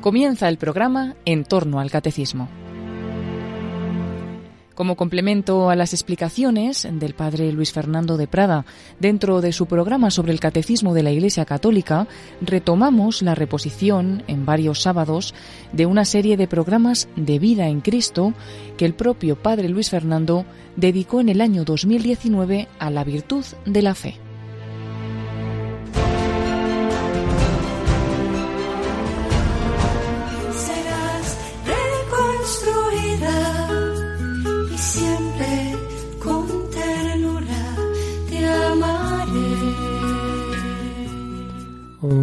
Comienza el programa En torno al Catecismo. Como complemento a las explicaciones del padre Luis Fernando de Prada dentro de su programa sobre el Catecismo de la Iglesia Católica, retomamos la reposición en varios sábados de una serie de programas de vida en Cristo que el propio padre Luis Fernando dedicó en el año 2019 a la virtud de la fe.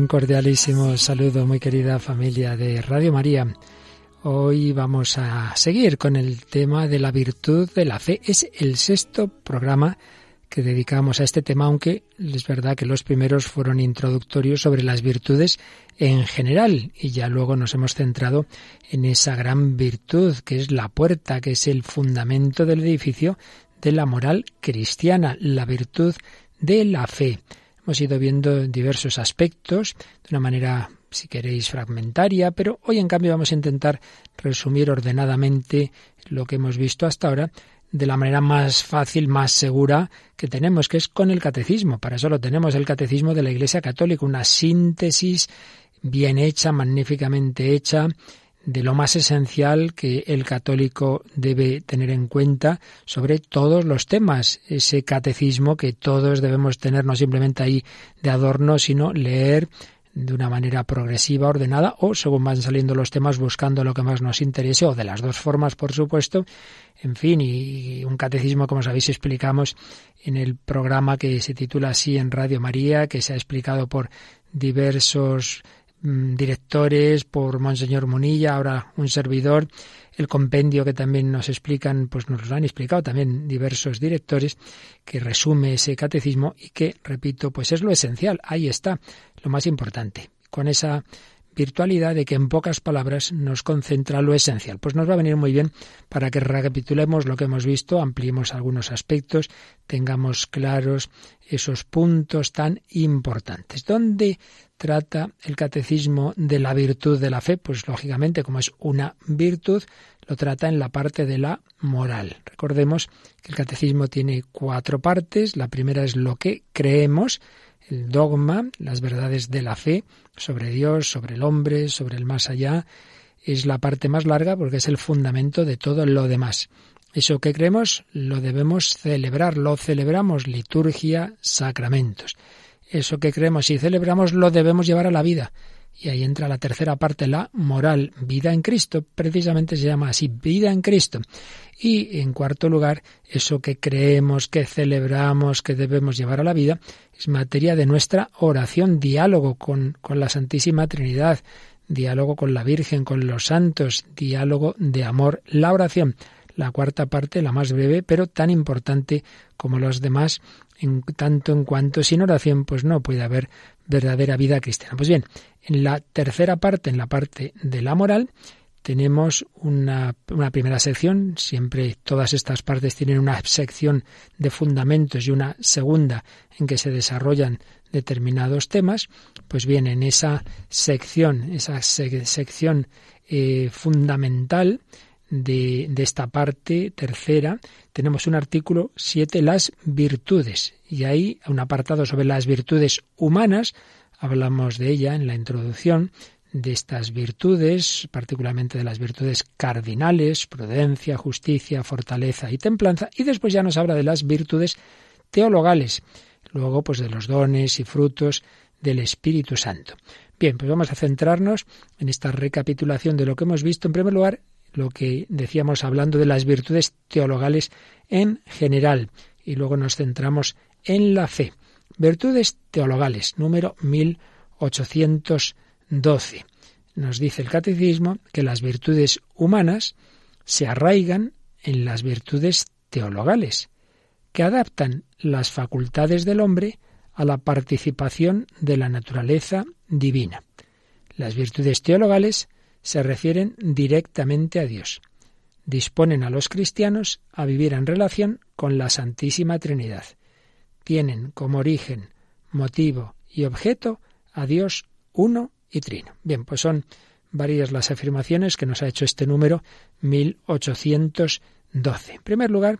Cordialísimo saludo, muy querida familia de Radio María. Hoy vamos a seguir con el tema de la virtud de la fe. Es el sexto programa que dedicamos a este tema, aunque es verdad que los primeros fueron introductorios sobre las virtudes en general y ya luego nos hemos centrado en esa gran virtud que es la puerta, que es el fundamento del edificio de la moral cristiana, la virtud de la fe. Hemos ido viendo diversos aspectos de una manera, si queréis, fragmentaria, pero hoy en cambio vamos a intentar resumir ordenadamente lo que hemos visto hasta ahora de la manera más fácil, más segura que tenemos, que es con el catecismo. Para eso lo tenemos, el catecismo de la Iglesia Católica, una síntesis bien hecha, magníficamente hecha, de lo más esencial que el católico debe tener en cuenta sobre todos los temas, ese catecismo que todos debemos tener no simplemente ahí de adorno, sino leer de una manera progresiva, ordenada, o según van saliendo los temas, buscando lo que más nos interese, o de las dos formas, por supuesto. En fin, y un catecismo, como sabéis, explicamos en el programa que se titula así en Radio María, que se ha explicado por diversos directores, por Monseñor Munilla, ahora un servidor, el compendio que también nos explican, pues nos lo han explicado también diversos directores, que resume ese catecismo y que, repito, pues es lo esencial, ahí está, lo más importante. Con esa de que en pocas palabras nos concentra lo esencial. Pues nos va a venir muy bien para que recapitulemos lo que hemos visto, ampliemos algunos aspectos, tengamos claros esos puntos tan importantes. ¿Dónde trata el catecismo de la virtud de la fe? Pues lógicamente, como es una virtud, lo trata en la parte de la moral. Recordemos que el catecismo tiene cuatro partes. La primera es lo que creemos, el dogma, las verdades de la fe sobre Dios, sobre el hombre, sobre el más allá. Es la parte más larga porque es el fundamento de todo lo demás. Eso que creemos lo debemos celebrar, lo celebramos, liturgia, sacramentos. Eso que creemos y celebramos lo debemos llevar a la vida. Y ahí entra la tercera parte, la moral, vida en Cristo, precisamente se llama así, vida en Cristo. Y en cuarto lugar, eso que creemos, que celebramos, que debemos llevar a la vida, es materia de nuestra oración, diálogo con, con la Santísima Trinidad, diálogo con la Virgen, con los santos, diálogo de amor, la oración la cuarta parte, la más breve, pero tan importante como los demás, en tanto en cuanto sin oración, pues no puede haber verdadera vida cristiana. Pues bien, en la tercera parte, en la parte de la moral, tenemos una, una, primera sección, siempre todas estas partes tienen una sección de fundamentos y una segunda en que se desarrollan determinados temas, pues bien, en esa sección, esa sección eh, fundamental, de, esta parte tercera tenemos un artículo 7, las virtudes. Y ahí un apartado sobre las virtudes humanas. Hablamos de ella en la introducción, de estas virtudes, particularmente de las virtudes cardinales, prudencia, justicia, fortaleza y templanza. Y después ya nos habla de las virtudes teologales. Luego, pues de los dones y frutos del Espíritu Santo. Bien, pues vamos a centrarnos en esta recapitulación de lo que hemos visto. En primer lugar, lo que decíamos hablando de las virtudes teologales en general y luego nos centramos en la fe. Virtudes teologales, número 1812. Nos dice el catecismo que las virtudes humanas se arraigan en las virtudes teologales, que adaptan las facultades del hombre a la participación de la naturaleza divina. Las virtudes teologales se refieren directamente a Dios. Disponen a los cristianos a vivir en relación con la Santísima Trinidad. Tienen como origen, motivo y objeto a Dios uno y trino. Bien, pues son varias las afirmaciones que nos ha hecho este número 1812. En primer lugar,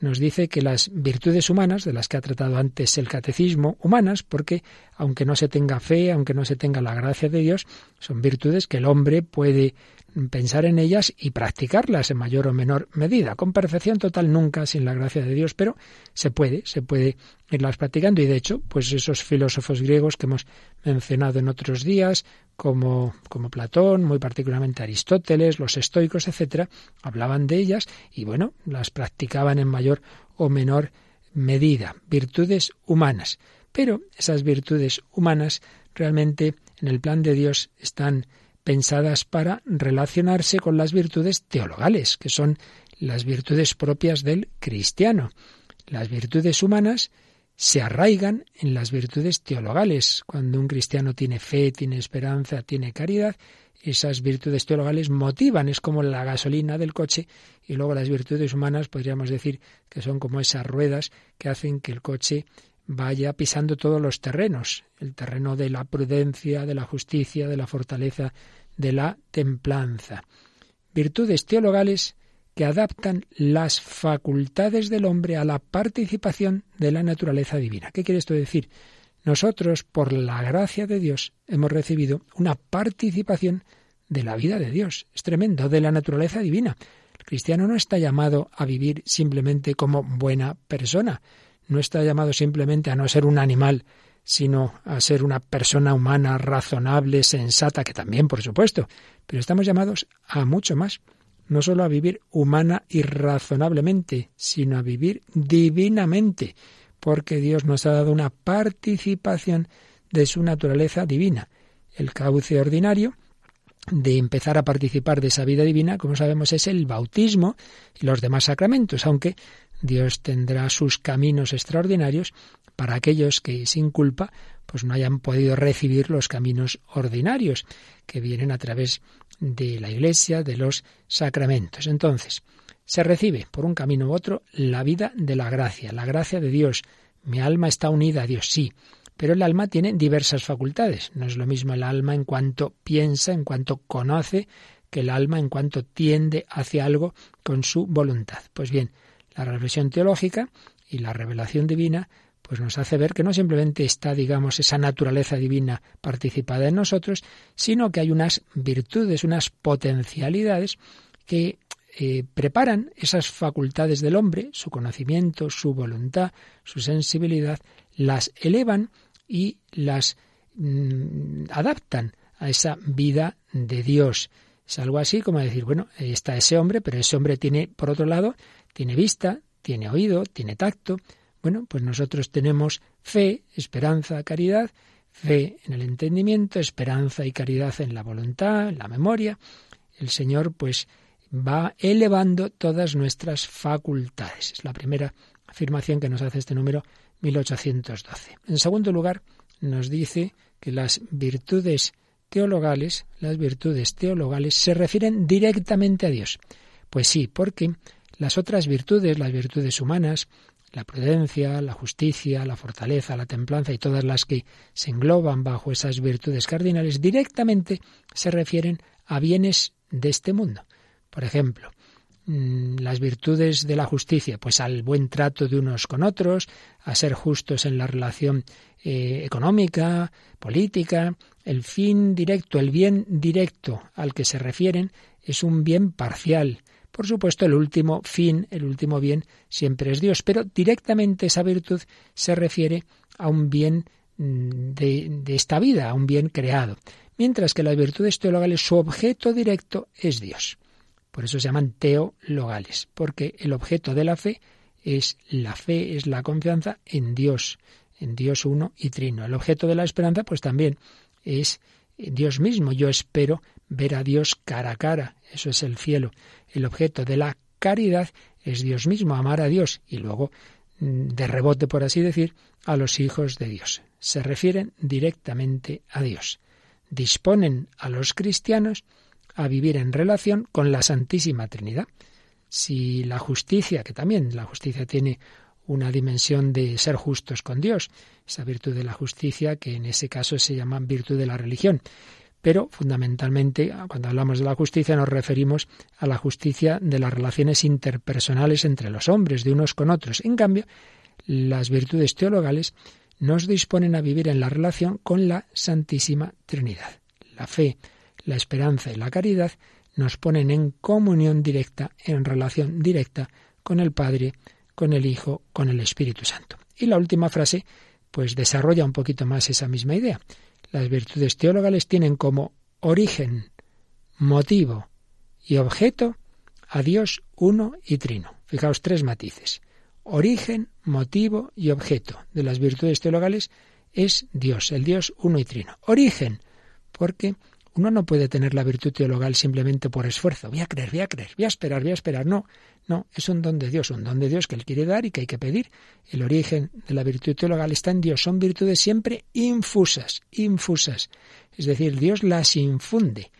nos dice que las virtudes humanas, de las que ha tratado antes el catecismo, humanas, porque aunque no se tenga fe, aunque no se tenga la gracia de Dios, son virtudes que el hombre puede pensar en ellas y practicarlas en mayor o menor medida. Con perfección total nunca, sin la gracia de Dios, pero se puede, se puede irlas practicando. Y de hecho, pues esos filósofos griegos que hemos mencionado en otros días, como, como Platón, muy particularmente Aristóteles, los estoicos, etcétera, hablaban de ellas y bueno, las practicaban en mayor o menor medida. Virtudes humanas. Pero esas virtudes humanas realmente en el plan de Dios están pensadas para relacionarse con las virtudes teologales, que son las virtudes propias del cristiano. Las virtudes humanas se arraigan en las virtudes teologales. Cuando un cristiano tiene fe, tiene esperanza, tiene caridad, esas virtudes teologales motivan, es como la gasolina del coche, y luego las virtudes humanas podríamos decir que son como esas ruedas que hacen que el coche vaya pisando todos los terrenos, el terreno de la prudencia, de la justicia, de la fortaleza, de la templanza. Virtudes teologales que adaptan las facultades del hombre a la participación de la naturaleza divina. ¿Qué quiere esto decir? Nosotros, por la gracia de Dios, hemos recibido una participación de la vida de Dios. Es tremendo, de la naturaleza divina. El cristiano no está llamado a vivir simplemente como buena persona, no está llamado simplemente a no ser un animal, sino a ser una persona humana, razonable, sensata, que también, por supuesto, pero estamos llamados a mucho más, no solo a vivir humana y razonablemente, sino a vivir divinamente, porque Dios nos ha dado una participación de su naturaleza divina. El cauce ordinario de empezar a participar de esa vida divina, como sabemos, es el bautismo y los demás sacramentos, aunque Dios tendrá sus caminos extraordinarios para aquellos que sin culpa pues no hayan podido recibir los caminos ordinarios que vienen a través de la Iglesia, de los sacramentos. Entonces, se recibe por un camino u otro la vida de la gracia, la gracia de Dios. Mi alma está unida a Dios, sí, pero el alma tiene diversas facultades. No es lo mismo el alma en cuanto piensa, en cuanto conoce, que el alma en cuanto tiende hacia algo con su voluntad. Pues bien, la reflexión teológica y la revelación divina pues nos hace ver que no simplemente está, digamos, esa naturaleza divina participada en nosotros, sino que hay unas virtudes, unas potencialidades que eh, preparan esas facultades del hombre, su conocimiento, su voluntad, su sensibilidad, las elevan y las mm, adaptan a esa vida de Dios. Es algo así como decir, bueno, está ese hombre, pero ese hombre tiene, por otro lado, tiene vista, tiene oído, tiene tacto. Bueno, pues nosotros tenemos fe, esperanza, caridad, fe en el entendimiento, esperanza y caridad en la voluntad, en la memoria. El Señor pues va elevando todas nuestras facultades. Es la primera afirmación que nos hace este número 1812. En segundo lugar, nos dice que las virtudes teologales, las virtudes teologales se refieren directamente a Dios. Pues sí, porque las otras virtudes, las virtudes humanas, la prudencia, la justicia, la fortaleza, la templanza y todas las que se engloban bajo esas virtudes cardinales, directamente se refieren a bienes de este mundo. Por ejemplo, mm, las virtudes de la justicia, pues al buen trato de unos con otros, a ser justos en la relación eh, económica, política. El fin directo, el bien directo al que se refieren es un bien parcial, por supuesto, el último fin, el último bien, siempre es Dios, pero directamente esa virtud se refiere a un bien mm, de, esta vida, a un bien creado, mientras que las virtudes teologales, su objeto directo es Dios. Por eso se llaman teologales, porque el objeto de la fe es la fe, es la confianza en Dios, en Dios uno y trino. El objeto de la esperanza, pues también es Dios mismo. Yo espero ver a Dios cara a cara. Eso es el cielo. El objeto de la caridad es Dios mismo, amar a Dios y luego, mm, de rebote, por así decir, a los hijos de Dios. Se refieren directamente a Dios. Disponen a los cristianos a vivir en relación con la Santísima Trinidad. Si la justicia, que también la justicia tiene una dimensión de ser justos con Dios, esa virtud de la justicia que en ese caso se llama virtud de la religión. Pero fundamentalmente cuando hablamos de la justicia nos referimos a la justicia de las relaciones interpersonales entre los hombres, de unos con otros. En cambio, las virtudes teologales nos disponen a vivir en la relación con la Santísima Trinidad. La fe, la esperanza y la caridad nos ponen en comunión directa, en relación directa con el Padre, con el Hijo, con el Espíritu Santo. Y la última frase, pues desarrolla un poquito más esa misma idea. Las virtudes teologales tienen como origen, motivo y objeto a Dios uno y trino. Fijaos tres matices. Origen, motivo y objeto de las virtudes teologales es Dios, el Dios uno y trino. Origen, porque uno no puede tener la virtud teologal simplemente por esfuerzo. Voy a creer, voy a creer, voy a esperar, voy a esperar. No, no, es un don de Dios, un don de Dios que Él quiere dar y que hay que pedir. El origen de la virtud teologal está en Dios. Son virtudes siempre infusas, infusas. Es decir, Dios las infunde.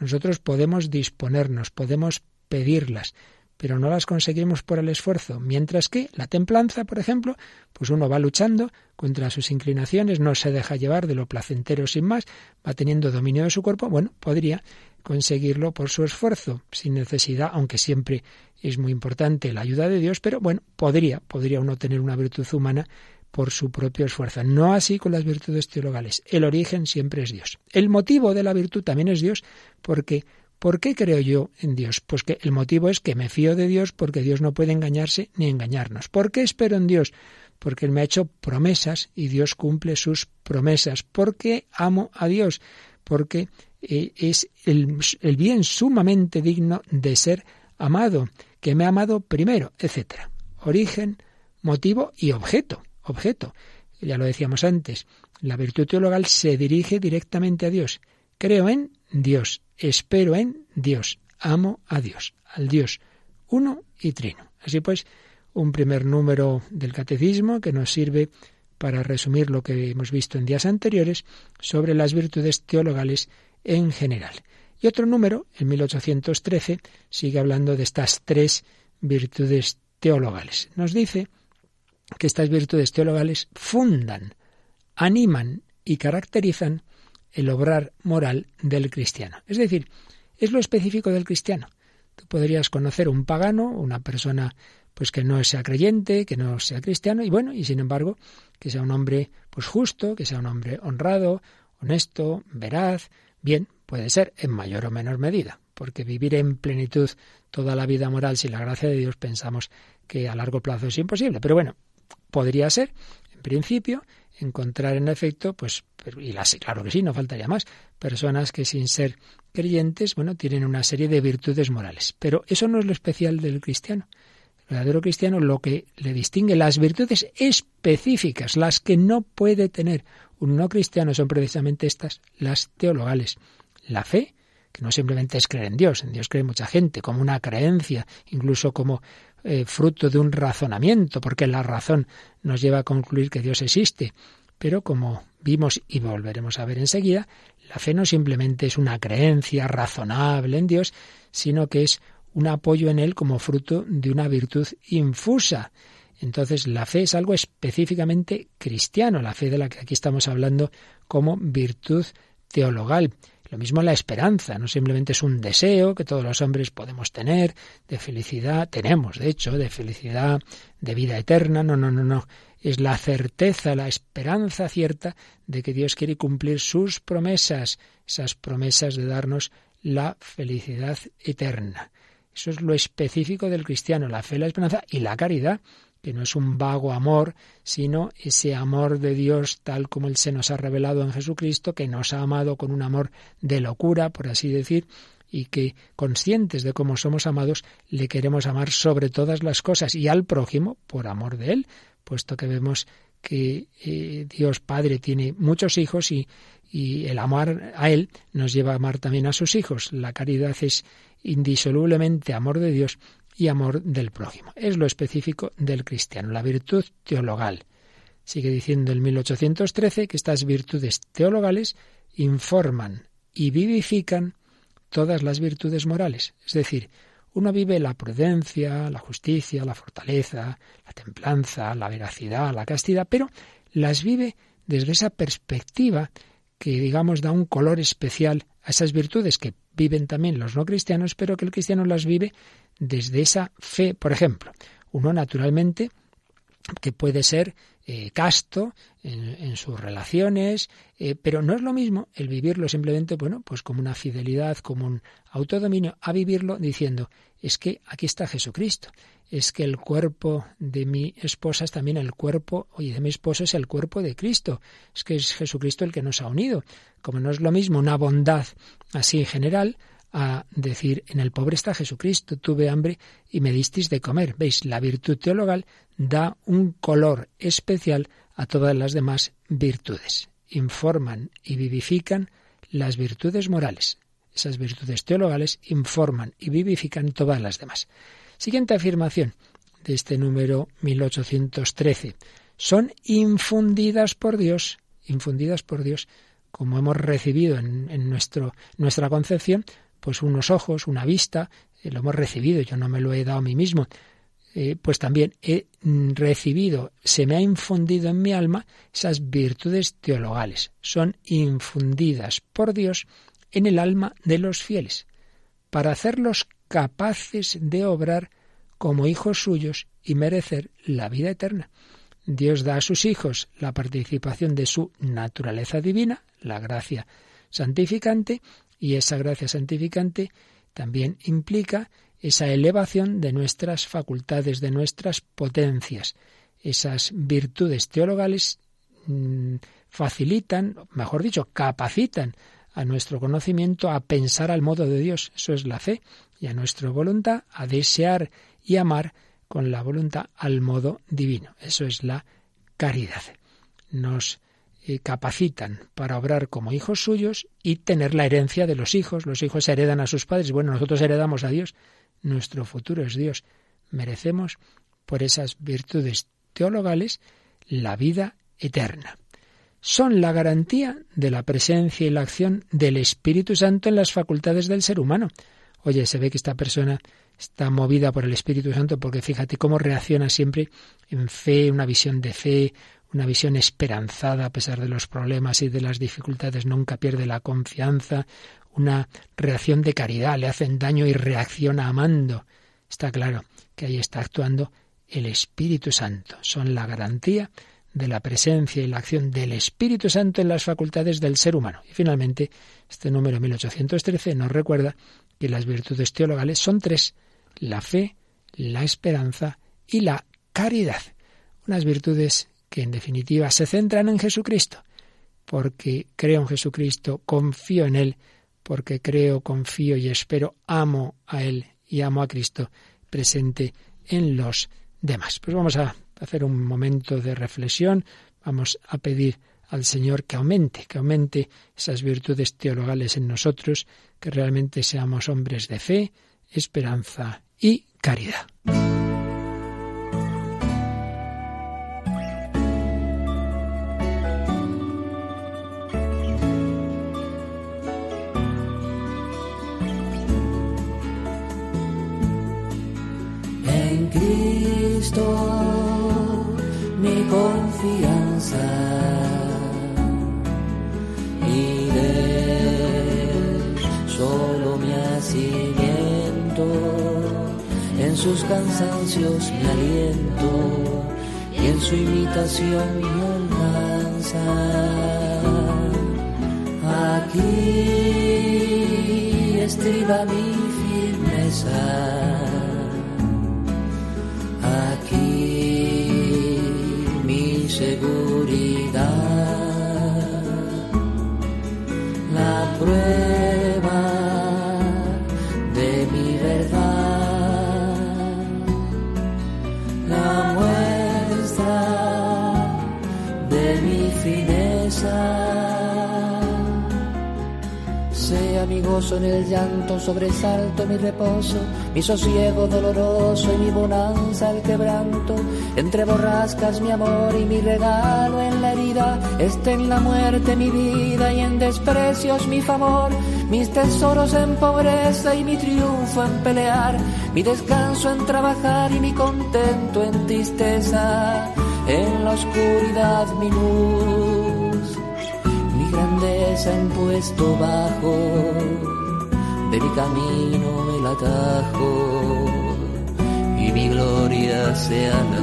Nosotros podemos disponernos, podemos pedirlas, pero no las conseguimos por el esfuerzo. Mientras que la templanza, por ejemplo, pues uno va luchando contra sus inclinaciones, no se deja llevar de lo placentero sin más, va teniendo dominio de su cuerpo, bueno, podría conseguirlo por su esfuerzo, sin necesidad, aunque siempre es muy importante la ayuda de Dios, pero bueno, podría, podría uno tener una virtud humana por su propio esfuerzo. No así con las virtudes teologales. El origen siempre es Dios. El motivo de la virtud también es Dios, porque ¿Por qué creo yo en Dios? Pues que el motivo es que me fío de Dios porque Dios no puede engañarse ni engañarnos. ¿Por qué espero en Dios? Porque Él me ha hecho promesas y Dios cumple sus promesas. ¿Por qué amo a Dios? Porque eh, es el, bien sumamente digno de ser amado, que me ha amado primero, etc. Origen, motivo y objeto. Objeto. Ya lo decíamos antes. La virtud teologal se dirige directamente a Dios. Creo en Dios, espero en Dios, amo a Dios, al Dios uno y trino. Así pues, un primer número del catecismo que nos sirve para resumir lo que hemos visto en días anteriores sobre las virtudes teologales en general. Y otro número, en 1813, sigue hablando de estas tres virtudes teologales. Nos dice que estas virtudes teologales fundan, animan y caracterizan el obrar moral del cristiano. Es decir, es lo específico del cristiano. Tú podrías conocer un pagano, una persona pues que no sea creyente, que no sea cristiano, y bueno, y sin embargo, que sea un hombre pues justo, que sea un hombre honrado, honesto, veraz, bien, puede ser en mayor o menor medida, porque vivir en plenitud toda la vida moral sin la gracia de Dios pensamos que a largo plazo es imposible, pero bueno, podría ser, en principio, encontrar en efecto, pues, y las, claro que sí, no faltaría más, personas que sin ser creyentes, bueno, tienen una serie de virtudes morales. Pero eso no es lo especial del cristiano. El verdadero cristiano lo que le distingue las virtudes específicas, las que no puede tener un no cristiano son precisamente estas, las teologales. La fe, que no simplemente es creer en Dios, en Dios cree mucha gente, como una creencia, incluso como eh, fruto de un razonamiento, porque la razón nos lleva a concluir que Dios existe. Pero como vimos y volveremos a ver enseguida, la fe no simplemente es una creencia razonable en Dios, sino que es un apoyo en Él como fruto de una virtud infusa. Entonces la fe es algo específicamente cristiano, la fe de la que aquí estamos hablando como virtud teologal. Lo mismo la esperanza, no simplemente es un deseo que todos los hombres podemos tener de felicidad, tenemos de hecho, de felicidad, de vida eterna, no, no, no, no. Es la certeza, la esperanza cierta de que Dios quiere cumplir sus promesas, esas promesas de darnos la felicidad eterna. Eso es lo específico del cristiano, la fe, la esperanza y la caridad, que no es un vago amor, sino ese amor de Dios tal como Él se nos ha revelado en Jesucristo, que nos ha amado con un amor de locura, por así decir, y que, conscientes de cómo somos amados, le queremos amar sobre todas las cosas y al prójimo por amor de Él, puesto que vemos que eh, Dios Padre tiene muchos hijos y, y el amar a Él nos lleva a amar también a sus hijos. La caridad es indisolublemente amor de Dios y amor del prójimo. Es lo específico del cristiano, la virtud teologal. Sigue diciendo el 1813 que estas virtudes teologales informan y vivifican todas las virtudes morales. Es decir, uno vive la prudencia, la justicia, la fortaleza, la templanza, la veracidad, la castidad, pero las vive desde esa perspectiva que, digamos, da un color especial a esas virtudes que viven también los no cristianos, pero que el cristiano las vive desde esa fe. Por ejemplo, uno naturalmente que puede ser eh, casto en, sus relaciones, eh, pero no es lo mismo el vivirlo simplemente, bueno, pues como una fidelidad, como un autodominio, a vivirlo diciendo, es que aquí está Jesucristo, es que el cuerpo de mi esposa es también el cuerpo, oye, de mi esposo es el cuerpo de Cristo, es que es Jesucristo el que nos ha unido. Como no es lo mismo una bondad así general, a decir, en el pobre está Jesucristo, tuve hambre y me disteis de comer. Veis, la virtud teologal da un color especial a todas las demás virtudes. Informan y vivifican las virtudes morales. Esas virtudes teologales informan y vivifican todas las demás. Siguiente afirmación de este número 1813. Son infundidas por Dios, infundidas por Dios, como hemos recibido en, en nuestro, nuestra concepción, pues unos ojos, una vista, eh, lo hemos recibido, yo no me lo he dado a mí mismo, eh, pues también he mm, recibido, se me ha infundido en mi alma esas virtudes teologales. Son infundidas por Dios en el alma de los fieles, para hacerlos capaces de obrar como hijos suyos y merecer la vida eterna. Dios da a sus hijos la participación de su naturaleza divina, la gracia santificante, y esa gracia santificante también implica esa elevación de nuestras facultades, de nuestras potencias. Esas virtudes teologales mm, facilitan, mejor dicho, capacitan a nuestro conocimiento a pensar al modo de Dios. Eso es la fe. Y a nuestra voluntad a desear y amar con la voluntad al modo divino. Eso es la caridad. Nos capacitan para obrar como hijos suyos y tener la herencia de los hijos. Los hijos heredan a sus padres. Bueno, nosotros heredamos a Dios. Nuestro futuro es Dios. Merecemos, por esas virtudes teologales, la vida eterna. Son la garantía de la presencia y la acción del Espíritu Santo en las facultades del ser humano. Oye, se ve que esta persona está movida por el Espíritu Santo porque fíjate cómo reacciona siempre en fe, una visión de fe, una visión esperanzada a pesar de los problemas y de las dificultades, nunca pierde la confianza, una reacción de caridad, le hacen daño y reacciona amando. Está claro que ahí está actuando el Espíritu Santo. Son la garantía de la presencia y la acción del Espíritu Santo en las facultades del ser humano. Y finalmente, este número 1813 nos recuerda que las virtudes teologales son tres, la fe, la esperanza y la caridad. Unas virtudes que en definitiva se centran en Jesucristo, porque creo en Jesucristo, confío en Él, porque creo, confío y espero, amo a Él y amo a Cristo presente en los demás. Pues vamos a hacer un momento de reflexión, vamos a pedir al Señor que aumente, que aumente esas virtudes teologales en nosotros, que realmente seamos hombres de fe, esperanza y caridad. Mi confianza. Y de solo mi asiento en sus cansancios mi aliento y en su imitación mi honranza aquí estriba mi firmeza seguridad. Gozo en el llanto, sobresalto mi reposo mi sosiego doloroso y mi bonanza el quebranto, entre borrascas mi amor y mi regalo en la herida, esté en la muerte mi vida y en desprecios mi favor, mis tesoros en pobreza y mi triunfo en pelear, mi descanso en trabajar y mi contento en tristeza, en la oscuridad mi luz cabeza en puesto bajo, de mi camino el atajo y mi gloria sea la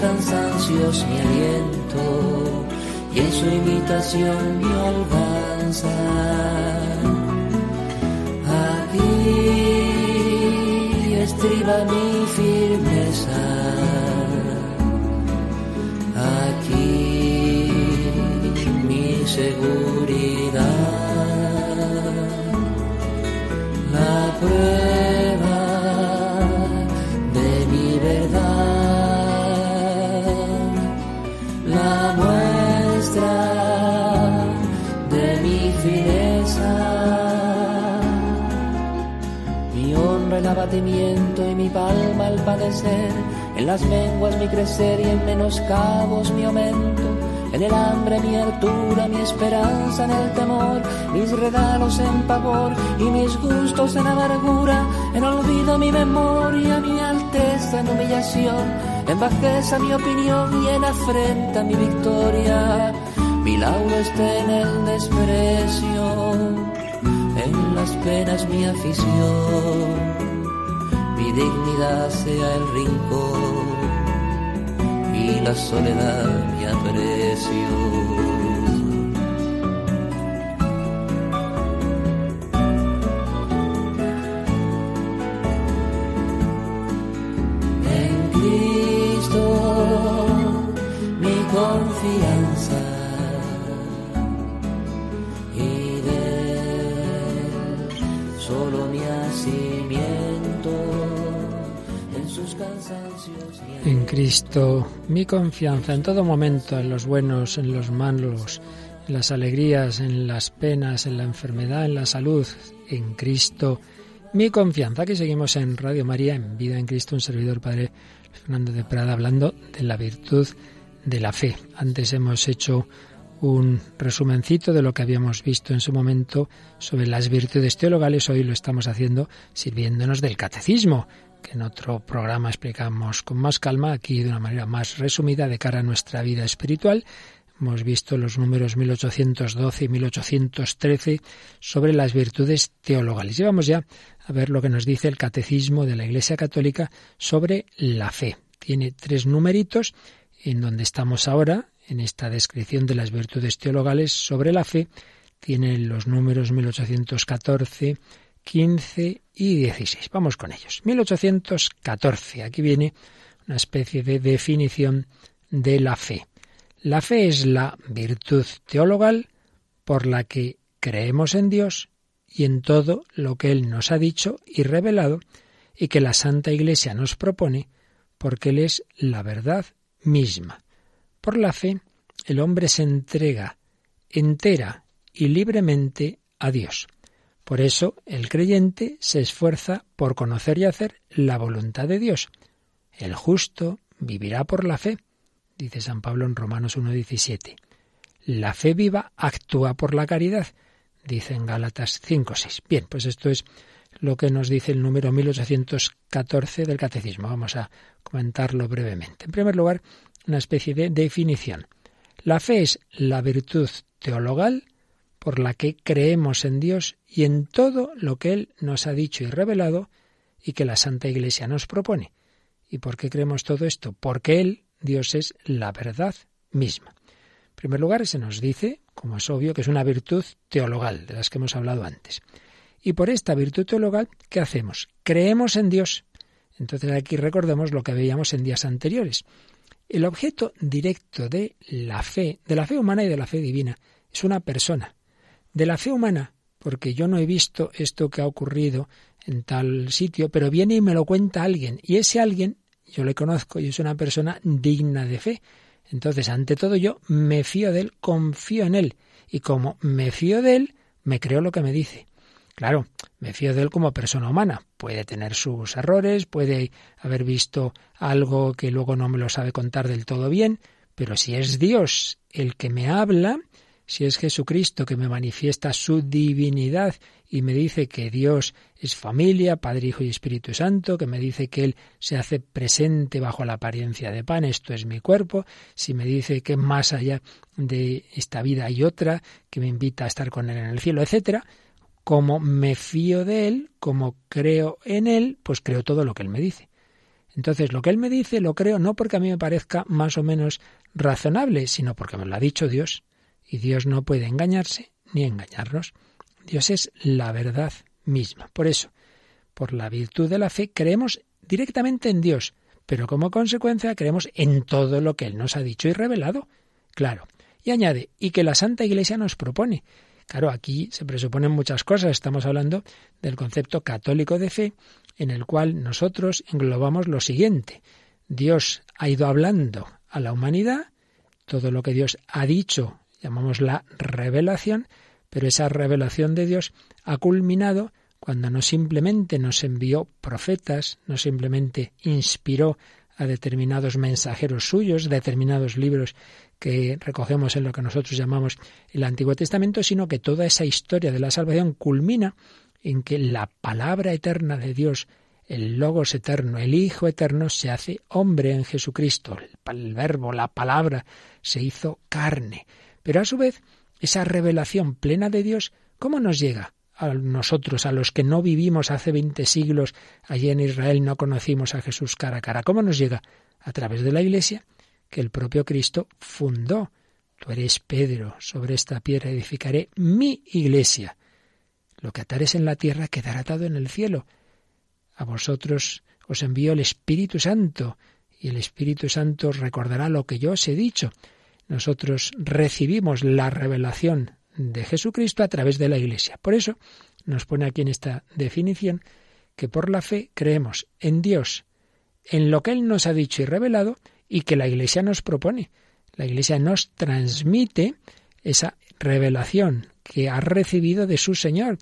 cansancios mi aliento y en su imitación mi alabanza. Aquí estriba mi firmeza. Aquí mi seguridad. Y mi palma al padecer, en las menguas mi crecer y en menoscabos mi aumento, en el hambre mi altura, mi esperanza en el temor, mis regalos en pavor y mis gustos en amargura, en olvido mi memoria, mi alteza en humillación, en bajeza mi opinión y en afrenta mi victoria. Mi lauro está en el desprecio, en las penas mi afición dignidad sea el rincón y la soledad mi aprecio. Cristo mi confianza en todo momento, en los buenos, en los malos, en las alegrías, en las penas, en la enfermedad, en la salud, en Cristo mi confianza. Aquí seguimos en Radio María, en Vida en Cristo, un servidor Padre Fernando de Prada, hablando de la virtud de la fe. Antes hemos hecho un resumencito de lo que habíamos visto en su momento sobre las virtudes teologales. Hoy lo estamos haciendo sirviéndonos del catecismo, que en otro programa explicamos con más calma, aquí de una manera más resumida de cara a nuestra vida espiritual. Hemos visto los números 1812 y 1813 sobre las virtudes teologales. Y vamos ya a ver lo que nos dice el Catecismo de la Iglesia Católica sobre la fe. Tiene tres numeritos en donde estamos ahora, en esta descripción de las virtudes teologales sobre la fe. Tiene los números 1814, 15 y 16. Vamos con ellos. 1814. Aquí viene una especie de definición de la fe. La fe es la virtud teologal por la que creemos en Dios y en todo lo que Él nos ha dicho y revelado y que la Santa Iglesia nos propone porque Él es la verdad misma. Por la fe, el hombre se entrega entera y libremente a Dios. Por eso el creyente se esfuerza por conocer y hacer la voluntad de Dios. El justo vivirá por la fe, dice San Pablo en Romanos 1.17. La fe viva actúa por la caridad, dice en Gálatas 5.6. Bien, pues esto es lo que nos dice el número 1814 del Catecismo. Vamos a comentarlo brevemente. En primer lugar, una especie de definición. La fe es la virtud teologal por la que creemos en Dios y en todo lo que Él nos ha dicho y revelado y que la Santa Iglesia nos propone. ¿Y por qué creemos todo esto? Porque Él, Dios, es la verdad misma. En primer lugar, se nos dice, como es obvio, que es una virtud teologal, de las que hemos hablado antes. Y por esta virtud teologal, ¿qué hacemos? Creemos en Dios. Entonces aquí recordemos lo que veíamos en días anteriores. El objeto directo de la fe, de la fe humana y de la fe divina, es una persona, de la fe humana, porque yo no he visto esto que ha ocurrido en tal sitio, pero viene y me lo cuenta alguien, y ese alguien yo le conozco y es una persona digna de fe. Entonces, ante todo yo me fío de él, confío en él, y como me fío de él, me creo lo que me dice. Claro, me fío de él como persona humana. Puede tener sus errores, puede haber visto algo que luego no me lo sabe contar del todo bien, pero si es Dios el que me habla, si es Jesucristo que me manifiesta su divinidad y me dice que Dios es familia, Padre, Hijo y Espíritu Santo, que me dice que Él se hace presente bajo la apariencia de pan, esto es mi cuerpo, si me dice que más allá de esta vida hay otra, que me invita a estar con Él en el cielo, etcétera, como me fío de Él, como creo en Él, pues creo todo lo que Él me dice. Entonces, lo que Él me dice lo creo no porque a mí me parezca más o menos razonable, sino porque me lo ha dicho Dios. Y Dios no puede engañarse ni engañarnos. Dios es la verdad misma. Por eso, por la virtud de la fe, creemos directamente en Dios, pero como consecuencia creemos en todo lo que Él nos ha dicho y revelado. Claro. Y añade, y que la Santa Iglesia nos propone. Claro, aquí se presuponen muchas cosas. Estamos hablando del concepto católico de fe, en el cual nosotros englobamos lo siguiente. Dios ha ido hablando a la humanidad, todo lo que Dios ha dicho, llamamos la revelación, pero esa revelación de Dios ha culminado cuando no simplemente nos envió profetas, no simplemente inspiró a determinados mensajeros suyos, determinados libros que recogemos en lo que nosotros llamamos el Antiguo Testamento, sino que toda esa historia de la salvación culmina en que la palabra eterna de Dios, el Logos eterno, el Hijo eterno, se hace hombre en Jesucristo. El, verbo, la palabra, se hizo carne. Pero a su vez, esa revelación plena de Dios, ¿cómo nos llega? a nosotros, a los que no vivimos hace veinte siglos allí en Israel, no conocimos a Jesús cara a cara. ¿Cómo nos llega? A través de la Iglesia, que el propio Cristo fundó. Tú eres Pedro, sobre esta piedra edificaré mi iglesia. Lo que atares en la tierra quedará atado en el cielo. A vosotros os envío el Espíritu Santo, y el Espíritu Santo os recordará lo que yo os he dicho. Nosotros recibimos la revelación de Jesucristo a través de la Iglesia. Por eso nos pone aquí en esta definición que por la fe creemos en Dios, en lo que Él nos ha dicho y revelado, y que la Iglesia nos propone. La Iglesia nos transmite esa revelación que ha recibido de su Señor,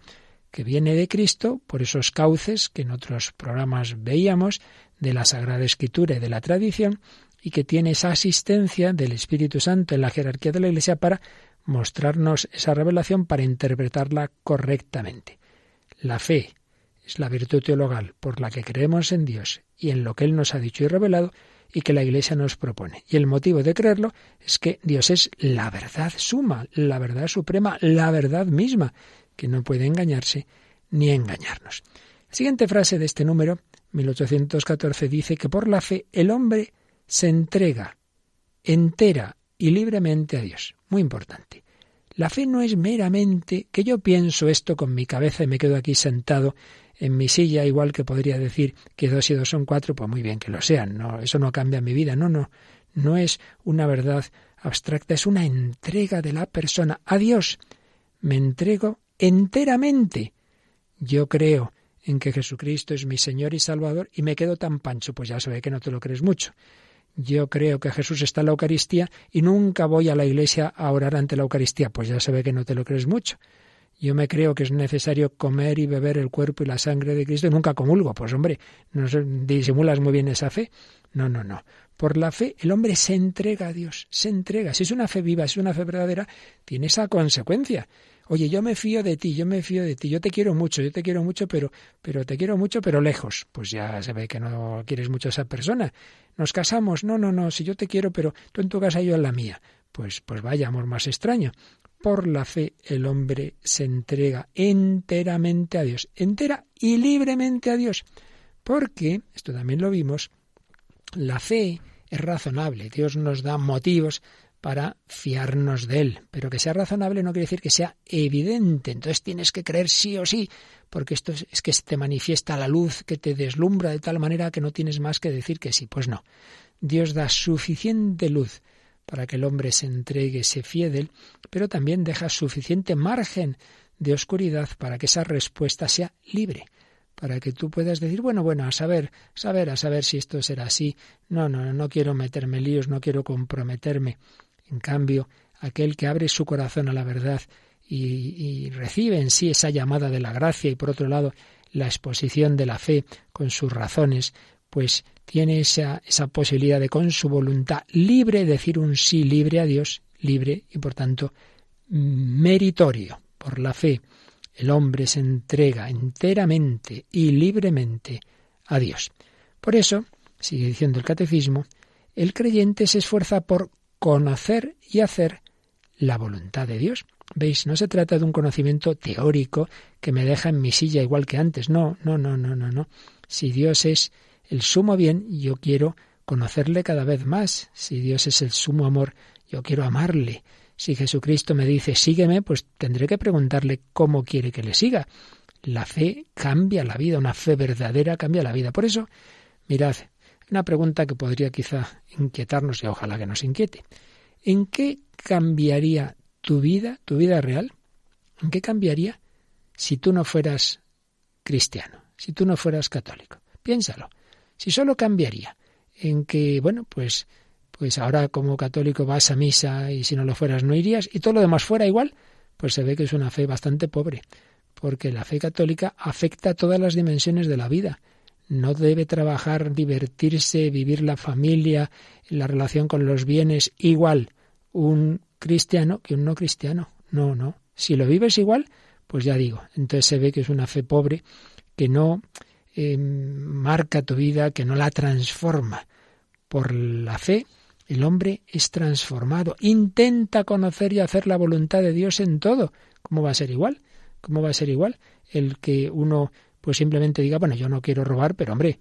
que viene de Cristo por esos cauces que en otros programas veíamos de la Sagrada Escritura y de la tradición, y que tiene esa asistencia del Espíritu Santo en la jerarquía de la Iglesia para mostrarnos esa revelación para interpretarla correctamente. La fe es la virtud teologal por la que creemos en Dios y en lo que Él nos ha dicho y revelado, y que la Iglesia nos propone. Y el motivo de creerlo es que Dios es la verdad suma, la verdad suprema, la verdad misma, que no puede engañarse ni engañarnos. La siguiente frase de este número, 1814, dice que por la fe el hombre se entrega entera y libremente a Dios. Muy importante. La fe no es meramente que yo pienso esto con mi cabeza y me quedo aquí sentado en mi silla, igual que podría decir que dos y dos son cuatro, pues muy bien que lo sean, no, eso no cambia mi vida, no, no, no es una verdad abstracta, es una entrega de la persona a Dios. Me entrego enteramente. Yo creo en que Jesucristo es mi Señor y Salvador y me quedo tan pancho, pues ya se que no te lo crees mucho. Yo creo que Jesús está en la Eucaristía y nunca voy a la iglesia a orar ante la Eucaristía, pues ya se ve que no te lo crees mucho yo me creo que es necesario comer y beber el cuerpo y la sangre de Cristo, nunca comulgo. Pues hombre, no disimulas muy bien esa fe. No, no, no. Por la fe el hombre se entrega a Dios, se entrega. Si es una fe viva, si es una fe verdadera, tiene esa consecuencia. Oye, yo me fío de ti, yo me fío de ti, yo te quiero mucho, yo te quiero mucho, pero, pero te quiero mucho, pero lejos. Pues ya se ve que no quieres mucho a esa persona. Nos casamos, no, no, no, si yo te quiero, pero tú en tu casa y yo en la mía. Pues, pues vaya amor más extraño por la fe el hombre se entrega enteramente a Dios, entera y libremente a Dios. Porque, esto también lo vimos, la fe es razonable, Dios nos da motivos para fiarnos de Él. Pero que sea razonable no quiere decir que sea evidente. Entonces tienes que creer sí o sí, porque esto es, que te manifiesta la luz que te deslumbra de tal manera que no tienes más que decir que sí. Pues no. Dios da suficiente luz para que el hombre se entregue, se fíe de él, pero también deja suficiente margen de oscuridad para que esa respuesta sea libre, para que tú puedas decir, bueno, bueno, a saber, saber, a saber si esto será así. No, no, no quiero meterme líos, no quiero comprometerme. En cambio, aquel que abre su corazón a la verdad y, recibe en sí esa llamada de la gracia y por otro lado la exposición de la fe con sus razones, pues tiene esa, esa posibilidad de con su voluntad libre decir un sí libre a Dios, libre y por tanto meritorio por la fe. El hombre se entrega enteramente y libremente a Dios. Por eso, sigue diciendo el catecismo, el creyente se esfuerza por conocer y hacer la voluntad de Dios. ¿Veis? No se trata de un conocimiento teórico que me deja en mi silla igual que antes. No, no, no, no, no, no. Si Dios es el sumo bien, yo quiero conocerle cada vez más. Si Dios es el sumo amor, yo quiero amarle. Si Jesucristo me dice sígueme, pues tendré que preguntarle cómo quiere que le siga. La fe cambia la vida, una fe verdadera cambia la vida. Por eso, mirad, una pregunta que podría quizá inquietarnos y ojalá que nos inquiete. ¿En qué cambiaría tu vida, tu vida real? ¿En qué cambiaría si tú no fueras cristiano, si tú no fueras católico? Piénsalo. Si solo cambiaría en que, bueno, pues pues ahora como católico vas a misa y si no lo fueras no irías y todo lo demás fuera igual, pues se ve que es una fe bastante pobre, porque la fe católica afecta a todas las dimensiones de la vida. No debe trabajar, divertirse, vivir la familia, la relación con los bienes igual un cristiano que un no cristiano. No, no. Si lo vives igual, pues ya digo, entonces se ve que es una fe pobre que no eh, marca tu vida, que no la transforma. Por la fe, el hombre es transformado, intenta conocer y hacer la voluntad de Dios en todo. ¿Cómo va a ser igual? ¿Cómo va a ser igual el que uno pues simplemente diga, bueno, yo no quiero robar, pero hombre,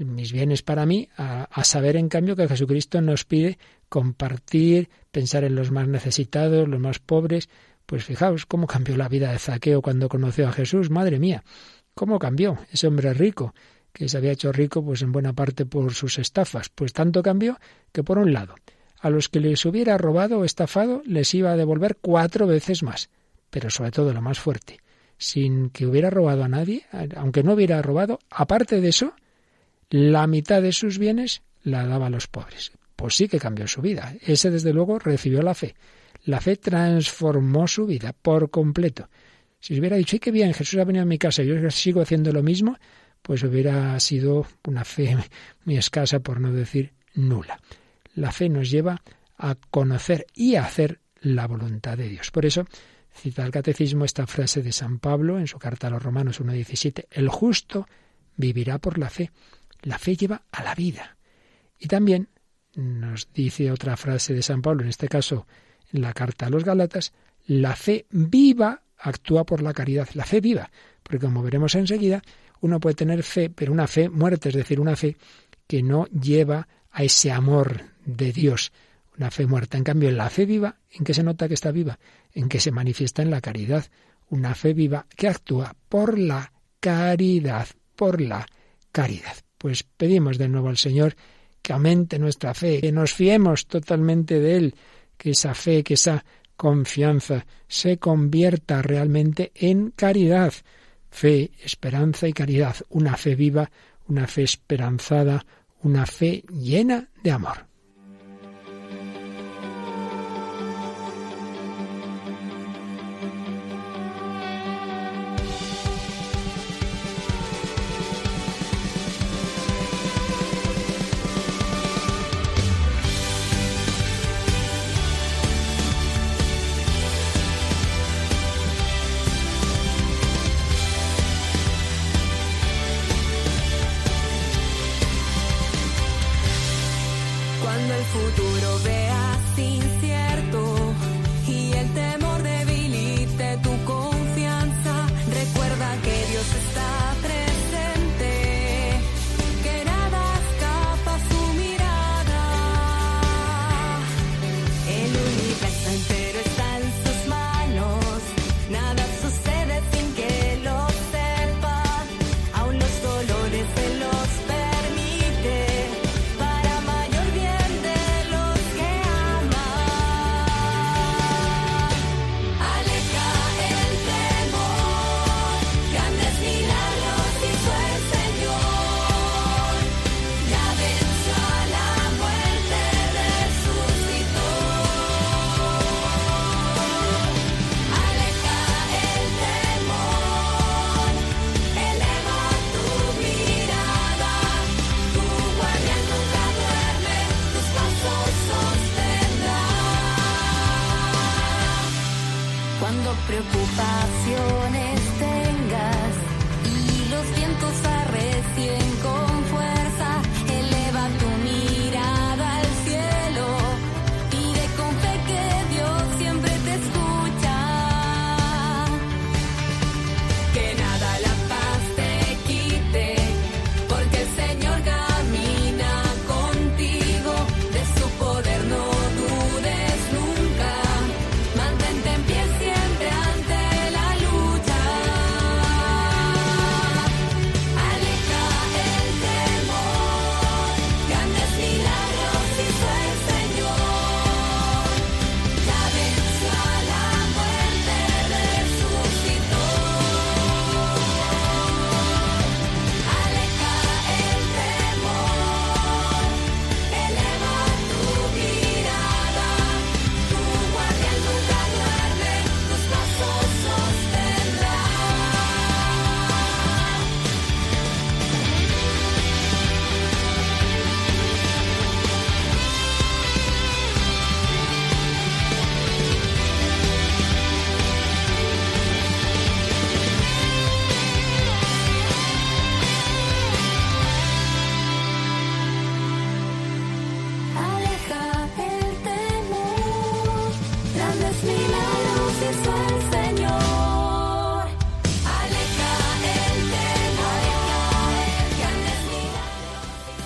mis bienes para mí, a, saber en cambio que Jesucristo nos pide compartir, pensar en los más necesitados, los más pobres. Pues fijaos cómo cambió la vida de Zaqueo cuando conoció a Jesús, madre mía, cómo cambió ese hombre rico que se había hecho rico pues en buena parte por sus estafas, pues tanto cambió que por un lado, a los que les hubiera robado o estafado les iba a devolver cuatro veces más, pero sobre todo lo más fuerte, sin que hubiera robado a nadie, aunque no hubiera robado, aparte de eso, la mitad de sus bienes la daba a los pobres. Pues sí que cambió su vida. Ese desde luego recibió la fe. La fe transformó su vida por completo. Si hubiera dicho, ¡ay, qué bien! Jesús ha venido a mi casa y yo sigo haciendo lo mismo, pues hubiera sido una fe muy escasa, por no decir nula. La fe nos lleva a conocer y a hacer la voluntad de Dios. Por eso cita el catecismo esta frase de San Pablo en su carta a los Romanos 1.17, el justo vivirá por la fe. La fe lleva a la vida. Y también nos dice otra frase de San Pablo, en este caso en la carta a los Galatas, la fe viva actúa por la caridad. La fe viva, porque como veremos enseguida, uno puede tener fe, pero una fe muerta, es decir, una fe que no lleva a ese amor de Dios, una fe muerta. En cambio, la fe viva, ¿en qué se nota que está viva? En que se manifiesta en la caridad. Una fe viva que actúa por la caridad, por la caridad. Pues pedimos de nuevo al Señor que aumente nuestra fe, que nos fiemos totalmente de Él, que esa fe, que esa confianza se convierta realmente en caridad fe, esperanza y caridad, una fe viva, una fe esperanzada, una fe llena de amor.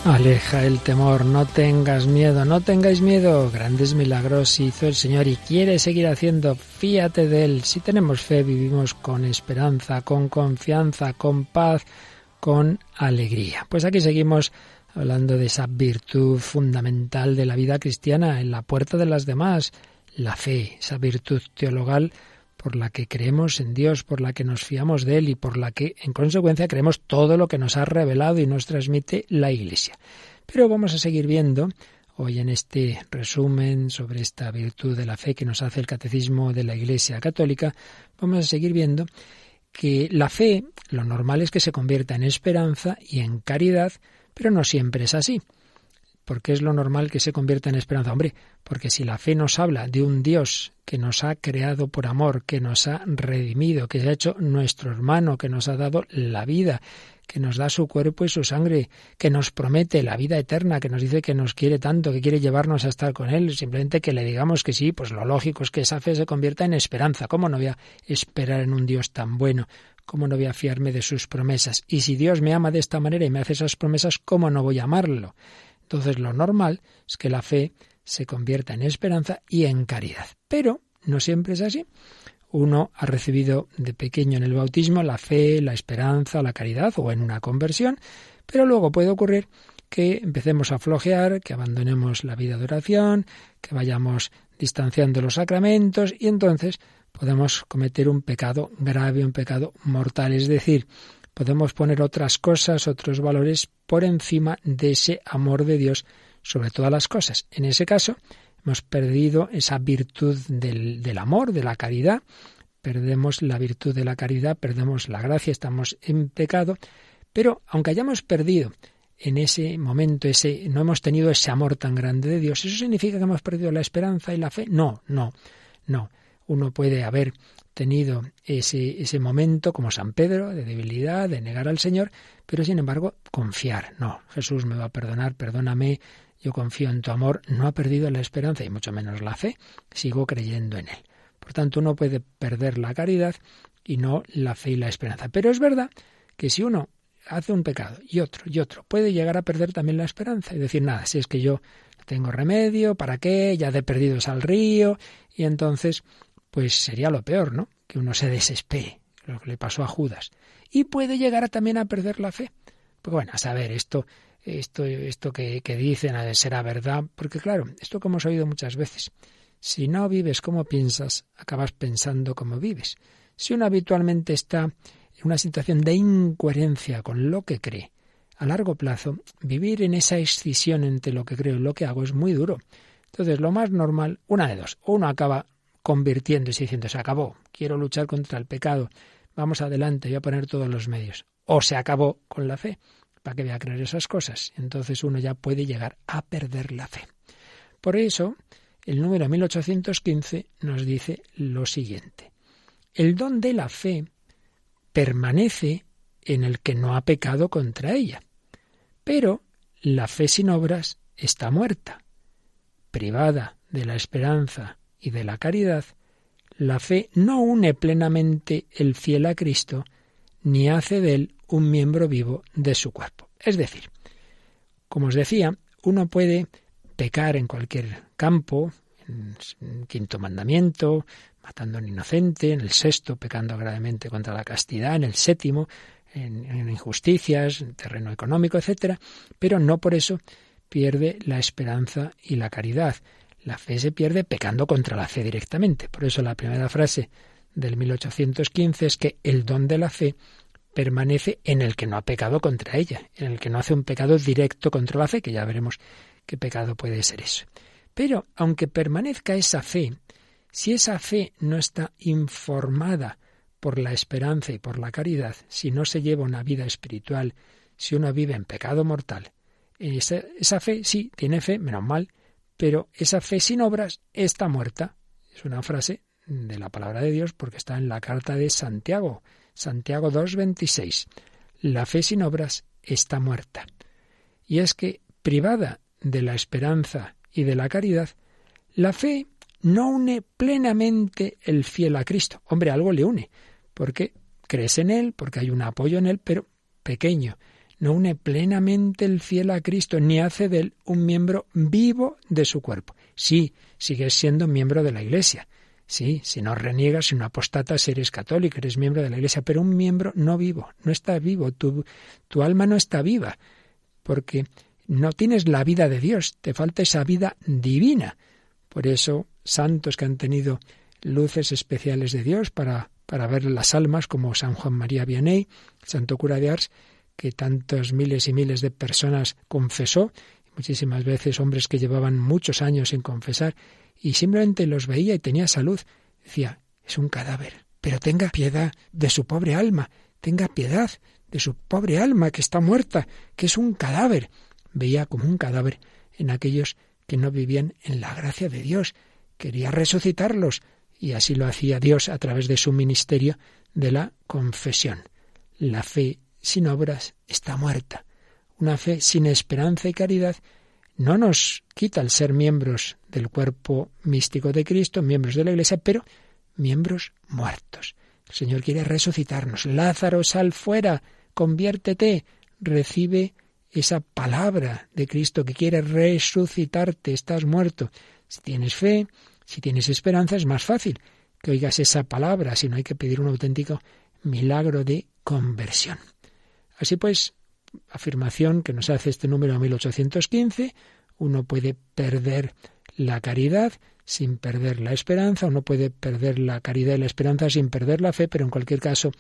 Aleja el temor, no tengas miedo, no tengáis miedo. Grandes milagros hizo el Señor y quiere seguir haciendo. Fíate de Él. Si tenemos fe, vivimos con esperanza, con confianza, con paz, con alegría. Pues aquí seguimos hablando de esa virtud fundamental de la vida cristiana en la puerta de las demás, la fe, esa virtud teologal por la que creemos en Dios, por la que nos fiamos de Él y por la que, en consecuencia, creemos todo lo que nos ha revelado y nos transmite la Iglesia. Pero vamos a seguir viendo hoy en este resumen sobre esta virtud de la fe que nos hace el Catecismo de la Iglesia Católica, vamos a seguir viendo que la fe, lo normal es que se convierta en esperanza y en caridad, pero no siempre es así. ¿Por qué es lo normal que se convierta en esperanza? Hombre, porque si la fe nos habla de un Dios que nos ha creado por amor, que nos ha redimido, que se ha hecho nuestro hermano, que nos ha dado la vida, que nos da su cuerpo y su sangre, que nos promete la vida eterna, que nos dice que nos quiere tanto, que quiere llevarnos a estar con Él, simplemente que le digamos que sí, pues lo lógico es que esa fe se convierta en esperanza. ¿Cómo no voy a esperar en un Dios tan bueno? ¿Cómo no voy a fiarme de sus promesas? Y si Dios me ama de esta manera y me hace esas promesas, ¿cómo no voy a amarlo? Entonces lo normal es que la fe se convierta en esperanza y en caridad. Pero no siempre es así. Uno ha recibido de pequeño en el bautismo la fe, la esperanza, la caridad o en una conversión, pero luego puede ocurrir que empecemos a flojear, que abandonemos la vida de oración, que vayamos distanciando los sacramentos y entonces podemos cometer un pecado grave, un pecado mortal, es decir, podemos poner otras cosas, otros valores por encima de ese amor de Dios sobre todas las cosas. En ese caso, hemos perdido esa virtud del, del amor, de la caridad, perdemos la virtud de la caridad, perdemos la gracia, estamos en pecado, pero aunque hayamos perdido en ese momento, ese, no hemos tenido ese amor tan grande de Dios, ¿eso significa que hemos perdido la esperanza y la fe? No, no, no. Uno puede haber tenido ese, ese momento como San Pedro, de debilidad, de negar al Señor, pero sin embargo confiar. No, Jesús me va a perdonar, perdóname, yo confío en tu amor, no ha perdido la esperanza y mucho menos la fe, sigo creyendo en Él. Por tanto, uno puede perder la caridad y no la fe y la esperanza. Pero es verdad que si uno hace un pecado y otro y otro, puede llegar a perder también la esperanza y decir, nada, si es que yo tengo remedio, ¿para qué? Ya de perdidos al río y entonces pues sería lo peor, ¿no? Que uno se desespere, lo que le pasó a Judas. Y puede llegar también a perder la fe. Pues bueno, a saber, esto, esto, esto que, dicen será verdad, porque claro, esto que hemos oído muchas veces, si no vives como piensas, acabas pensando como vives. Si uno habitualmente está en una situación de incoherencia con lo que cree, a largo plazo, vivir en esa excisión entre lo que creo y lo que hago es muy duro. Entonces, lo más normal, una de dos, uno acaba convirtiéndose y diciendo se acabó, quiero luchar contra el pecado, vamos adelante, voy a poner todos los medios. O se acabó con la fe, para que voy a creer esas cosas. Entonces uno ya puede llegar a perder la fe. Por eso, el número 1815 nos dice lo siguiente. El don de la fe permanece en el que no ha pecado contra ella. Pero la fe sin obras está muerta, privada de la esperanza y de la caridad, la fe no une plenamente el fiel a Cristo, ni hace de él un miembro vivo de su cuerpo. Es decir, como os decía, uno puede pecar en cualquier campo, en el quinto mandamiento, matando a un inocente, en el sexto, pecando gravemente contra la castidad, en el séptimo, en, en injusticias, en terreno económico, etcétera, pero no por eso pierde la esperanza y la caridad. La fe se pierde pecando contra la fe directamente. Por eso la primera frase del 1815 es que el don de la fe permanece en el que no ha pecado contra ella, en el que no hace un pecado directo contra la fe, que ya veremos qué pecado puede ser eso. Pero aunque permanezca esa fe, si esa fe no está informada por la esperanza y por la caridad, si no se lleva una vida espiritual, si uno vive en pecado mortal, esa, esa fe sí tiene fe, menos mal, pero esa fe sin obras está muerta. Es una frase de la palabra de Dios porque está en la carta de Santiago, Santiago 2.26. La fe sin obras está muerta. Y es que, privada de la esperanza y de la caridad, la fe no une plenamente el fiel a Cristo. Hombre, algo le une, porque crees en Él, porque hay un apoyo en Él, pero pequeño. No une plenamente el fiel a Cristo, ni hace de él un miembro vivo de su cuerpo. Sí, sigues siendo miembro de la Iglesia. Sí, si no reniegas, si no apostatas, eres católico, eres miembro de la Iglesia, pero un miembro no vivo, no está vivo, tu, tu alma no está viva, porque no tienes la vida de Dios, te falta esa vida divina. Por eso, santos que han tenido luces especiales de Dios para, para ver las almas, como San Juan María Vianney, Santo Cura de Ars, que tantos miles y miles de personas confesó, muchísimas veces hombres que llevaban muchos años sin confesar, y simplemente los veía y tenía salud. Decía, es un cadáver, pero tenga piedad de su pobre alma, tenga piedad de su pobre alma que está muerta, que es un cadáver. Veía como un cadáver en aquellos que no vivían en la gracia de Dios. Quería resucitarlos, y así lo hacía Dios a través de su ministerio de la confesión. La fe sin obras está muerta. Una fe sin esperanza y caridad no nos quita el ser miembros del cuerpo místico de Cristo, miembros de la Iglesia, pero miembros muertos. El Señor quiere resucitarnos. Lázaro, sal fuera, conviértete, recibe esa palabra de Cristo que quiere resucitarte, estás muerto. Si tienes fe, si tienes esperanza, es más fácil que oigas esa palabra, si no hay que pedir un auténtico milagro de conversión. Así pues, afirmación que nos hace este número 1815, uno puede perder la caridad sin perder la esperanza, uno puede perder la caridad y la esperanza sin perder la fe, pero en cualquier caso,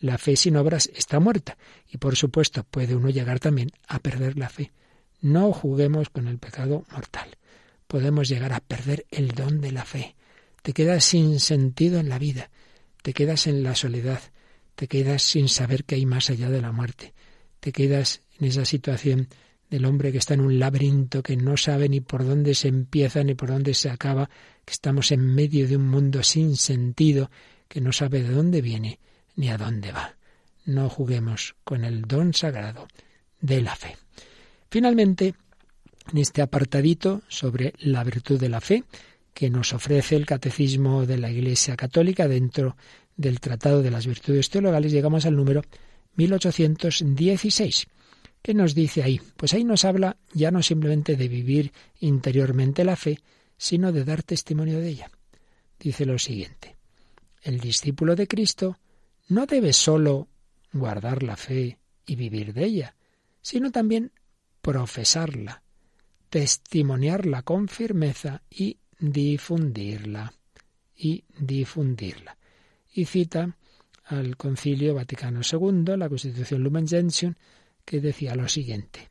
la fe sin obras está muerta. Y por supuesto, puede uno llegar también a perder la fe. No juguemos con el pecado mortal. Podemos llegar a perder el don de la fe. Te quedas sin sentido en la vida, te quedas en la soledad, te quedas sin saber que hay más allá de la muerte, te quedas en esa situación del hombre que está en un laberinto, que no sabe ni por dónde se empieza ni por dónde se acaba, que estamos en medio de un mundo sin sentido, que no sabe de dónde viene ni a dónde va. No juguemos con el don sagrado de la fe. Finalmente, en este apartadito sobre la virtud de la fe, que nos ofrece el Catecismo de la Iglesia Católica dentro del Tratado de las Virtudes Teologales llegamos al número 1816. ¿Qué nos dice ahí? Pues ahí nos habla ya no simplemente de vivir interiormente la fe, sino de dar testimonio de ella. Dice lo siguiente, el discípulo de Cristo no debe sólo guardar la fe y vivir de ella, sino también profesarla, testimoniarla con firmeza y difundirla. Y difundirla y cita al Concilio Vaticano II, la Constitución Lumen Gentium, que decía lo siguiente: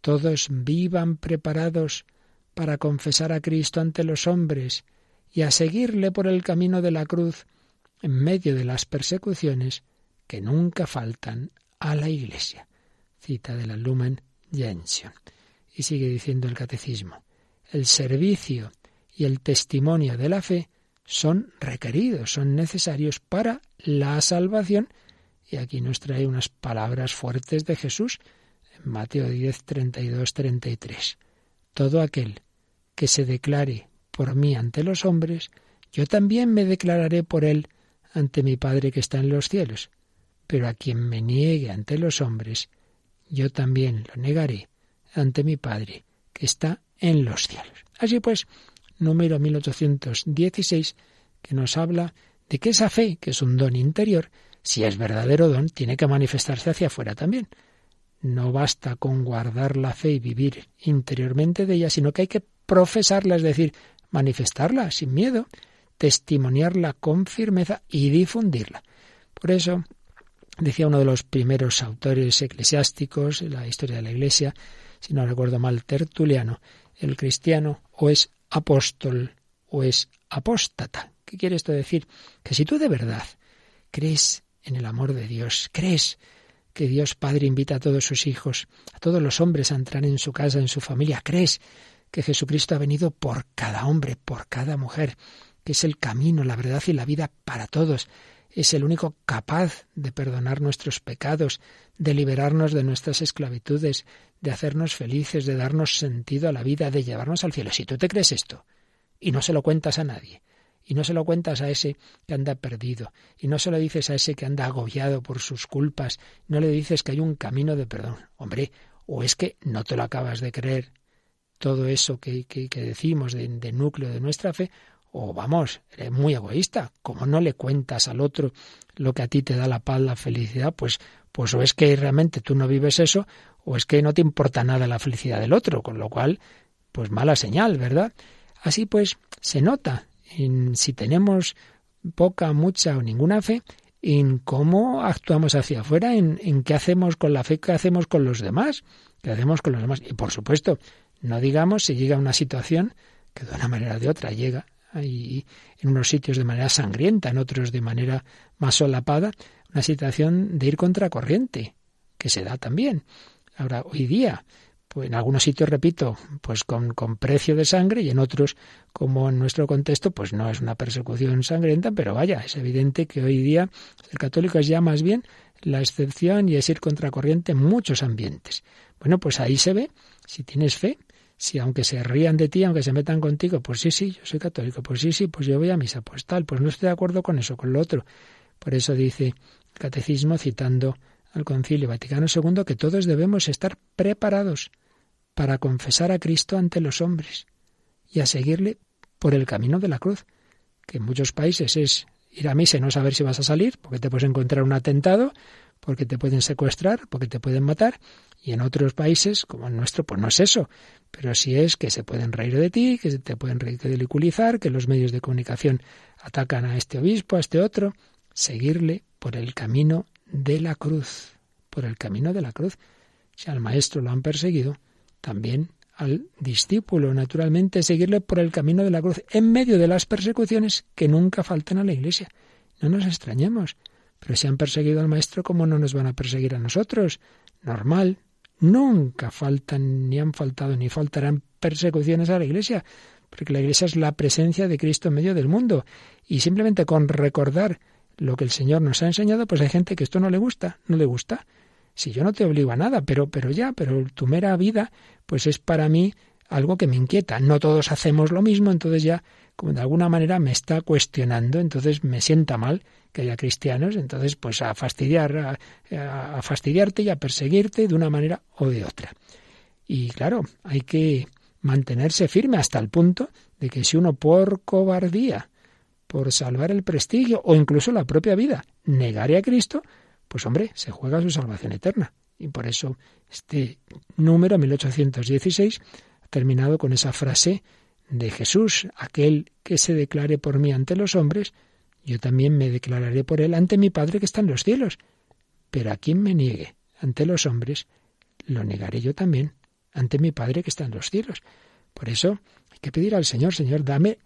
Todos vivan preparados para confesar a Cristo ante los hombres y a seguirle por el camino de la cruz en medio de las persecuciones que nunca faltan a la Iglesia. Cita de la Lumen Gentium. Y sigue diciendo el Catecismo: El servicio y el testimonio de la fe son requeridos, son necesarios para la salvación. Y aquí nos trae unas palabras fuertes de Jesús en Mateo 10, 32, 33. Todo aquel que se declare por mí ante los hombres, yo también me declararé por él ante mi Padre que está en los cielos. Pero a quien me niegue ante los hombres, yo también lo negaré ante mi Padre que está en los cielos. Así pues, número 1816, que nos habla de que esa fe, que es un don interior, si es verdadero don, tiene que manifestarse hacia afuera también. No basta con guardar la fe y vivir interiormente de ella, sino que hay que profesarla, es decir, manifestarla sin miedo, testimoniarla con firmeza y difundirla. Por eso, decía uno de los primeros autores eclesiásticos en la historia de la Iglesia, si no recuerdo mal, Tertuliano, el cristiano o es apóstol o es apóstata. ¿Qué quiere esto decir? Que si tú de verdad crees en el amor de Dios, crees que Dios Padre invita a todos sus hijos, a todos los hombres a entrar en su casa, en su familia, crees que Jesucristo ha venido por cada hombre, por cada mujer, que es el camino, la verdad y la vida para todos, es el único capaz de perdonar nuestros pecados, de liberarnos de nuestras esclavitudes, de hacernos felices, de darnos sentido a la vida, de llevarnos al cielo. Si tú te crees esto y no se lo cuentas a nadie, y no se lo cuentas a ese que anda perdido, y no se lo dices a ese que anda agobiado por sus culpas, no le dices que hay un camino de perdón. Hombre, o es que no te lo acabas de creer todo eso que, que, decimos de, de, núcleo de nuestra fe, o vamos, eres muy egoísta, como no le cuentas al otro lo que a ti te da la paz, la felicidad, pues, pues o es que realmente tú no vives eso, o es que no te importa nada la felicidad del otro, con lo cual, pues mala señal, ¿verdad? Así pues, se nota en si tenemos poca, mucha o ninguna fe, en cómo actuamos hacia afuera, en, en qué hacemos con la fe, qué hacemos con los demás, qué hacemos con los demás. Y por supuesto, no digamos si llega una situación que de una manera o de otra llega, y en unos sitios de manera sangrienta, en otros de manera más solapada, una situación de ir contracorriente, que se da también. Ahora, hoy día, pues en algunos sitios, repito, pues con, con, precio de sangre y en otros, como en nuestro contexto, pues no es una persecución sangrienta, pero vaya, es evidente que hoy día el católico es ya más bien la excepción y es ir contracorriente en muchos ambientes. Bueno, pues ahí se ve, si tienes fe, si aunque se rían de ti, aunque se metan contigo, pues sí, sí, yo soy católico, pues sí, sí, pues yo voy a misa, pues tal, pues no estoy de acuerdo con eso, con lo otro. Por eso dice el catecismo, citando al Concilio Vaticano II, que todos debemos estar preparados para confesar a Cristo ante los hombres y a seguirle por el camino de la cruz, que en muchos países es ir a misa y no saber si vas a salir, porque te puedes encontrar un atentado, porque te pueden secuestrar, porque te pueden matar, y en otros países, como el nuestro, pues no es eso, pero sí es que se pueden reír de ti, que te pueden ridiculizar, que los medios de comunicación atacan a este obispo, a este otro, seguirle por el camino de la cruz, por el camino de la cruz. Si al maestro lo han perseguido, también al discípulo, naturalmente, seguirle por el camino de la cruz, en medio de las persecuciones que nunca faltan a la Iglesia. No nos extrañemos, pero si han perseguido al Maestro, ¿cómo no nos van a perseguir a nosotros? Normal. Nunca faltan, ni han faltado, ni faltarán persecuciones a la Iglesia, porque la Iglesia es la presencia de Cristo en medio del mundo. Y simplemente con recordar lo que el Señor nos ha enseñado, pues hay gente que esto no le gusta, no le gusta. Si yo no te obligo a nada, pero, pero ya, pero tu mera vida, pues es para mí algo que me inquieta. No todos hacemos lo mismo, entonces ya, como de alguna manera me está cuestionando, entonces me sienta mal que haya cristianos, entonces pues a fastidiar, a, fastidiarte y a perseguirte de una manera o de otra. Y claro, hay que mantenerse firme hasta el punto de que si uno por cobardía, por salvar el prestigio o incluso la propia vida, negare a Cristo, pues hombre, se juega su salvación eterna. Y por eso este número, 1816, ha terminado con esa frase de Jesús, aquel que se declare por mí ante los hombres, yo también me declararé por él ante mi Padre que está en los cielos. Pero a quien me niegue ante los hombres, lo negaré yo también ante mi Padre que está en los cielos. Por eso hay que pedir al Señor, Señor, dame,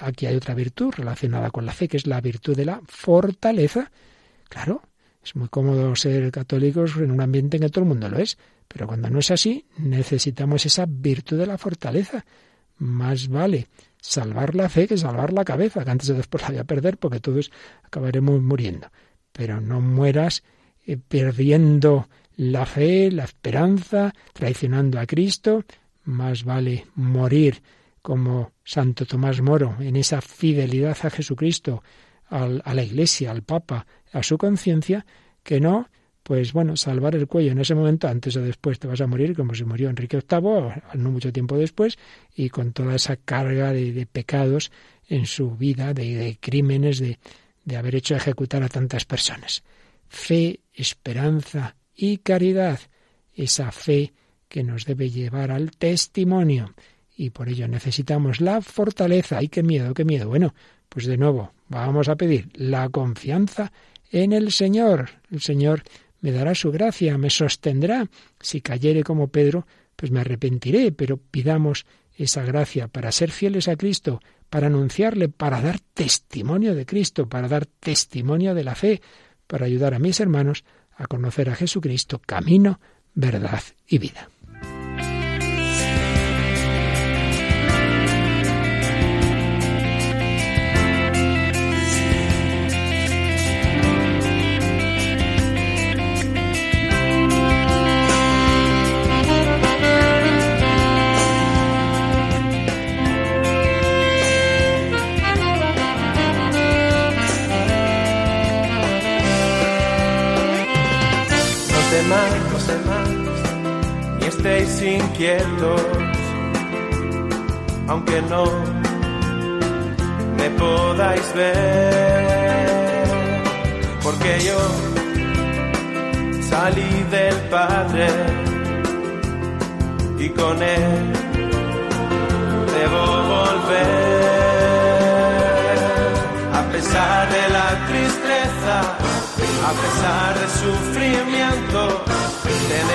aquí hay otra virtud relacionada con la fe, que es la virtud de la fortaleza. Claro, es muy cómodo ser católicos en un ambiente en que todo el mundo lo es, pero cuando no es así, necesitamos esa virtud de la fortaleza. Más vale salvar la fe que salvar la cabeza, que antes o después la voy a perder porque todos acabaremos muriendo. Pero no mueras eh, perdiendo la fe, la esperanza, traicionando a Cristo. Más vale morir como Santo Tomás Moro en esa fidelidad a Jesucristo, a la Iglesia, al Papa, a su conciencia, que no, pues bueno, salvar el cuello en ese momento, antes o después te vas a morir, como se murió Enrique VIII, no mucho tiempo después, y con toda esa carga de, pecados en su vida, de, de crímenes, de, de haber hecho ejecutar a tantas personas. Fe, esperanza y caridad, esa fe que nos debe llevar al testimonio. Y por ello necesitamos la fortaleza. ¡Ay, qué miedo, qué miedo! Bueno, pues de nuevo, vamos a pedir la confianza en el Señor. El Señor me dará su gracia, me sostendrá. Si cayere como Pedro, pues me arrepentiré, pero pidamos esa gracia para ser fieles a Cristo, para anunciarle, para dar testimonio de Cristo, para dar testimonio de la fe, para ayudar a mis hermanos a conocer a Jesucristo, camino, verdad y vida. Inquietos, aunque no me podáis ver, porque yo salí del Padre y con Él debo volver, a pesar de la tristeza, a pesar del sufrimiento en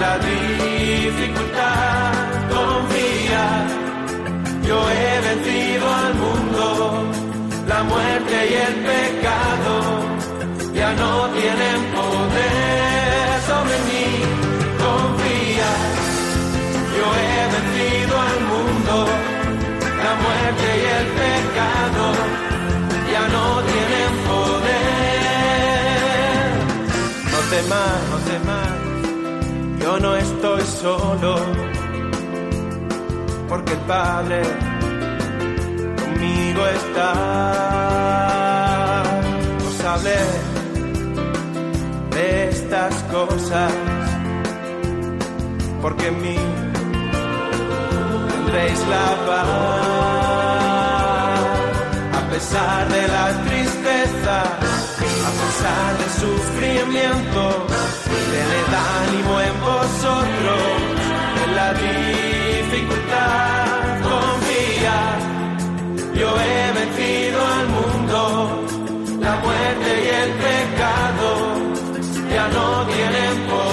la dificultad confía. Yo he vencido al mundo, la muerte y el pecado ya no tienen poder sobre mí. Confía, yo he vencido al mundo, la muerte y el pecado ya no tienen poder no temas, yo no estoy solo, porque el Padre conmigo está. Os hablé de estas cosas, porque en mí tendréis la paz, a pesar de la tristeza a pesar del sufrimiento, tened ánimo en vosotros, en la dificultad confía. Yo he vencido al mundo, la muerte y el pecado ya no tienen poder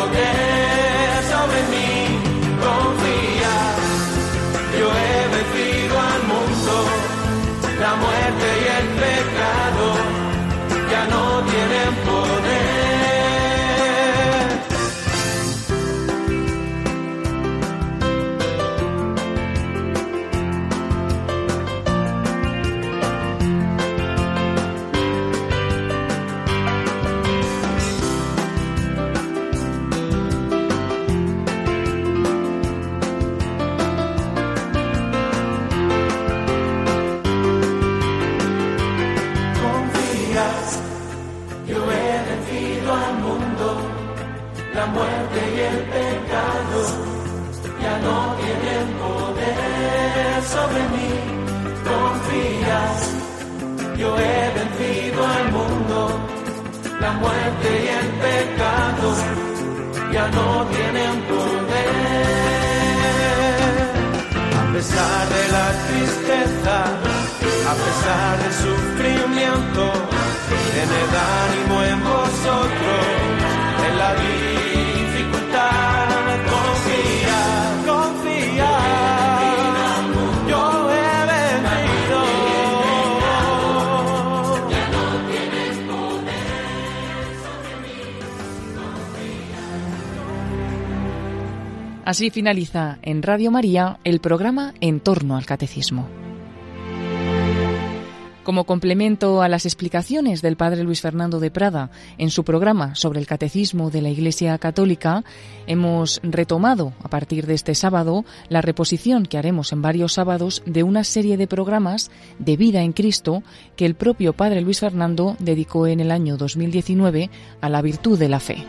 Así finaliza en Radio María el programa En torno al Catecismo. Como complemento a las explicaciones del padre Luis Fernando de Prada en su programa sobre el catecismo de la Iglesia Católica, hemos retomado a partir de este sábado la reposición que haremos en varios sábados de una serie de programas de vida en Cristo que el propio padre Luis Fernando dedicó en el año 2019 a la virtud de la fe.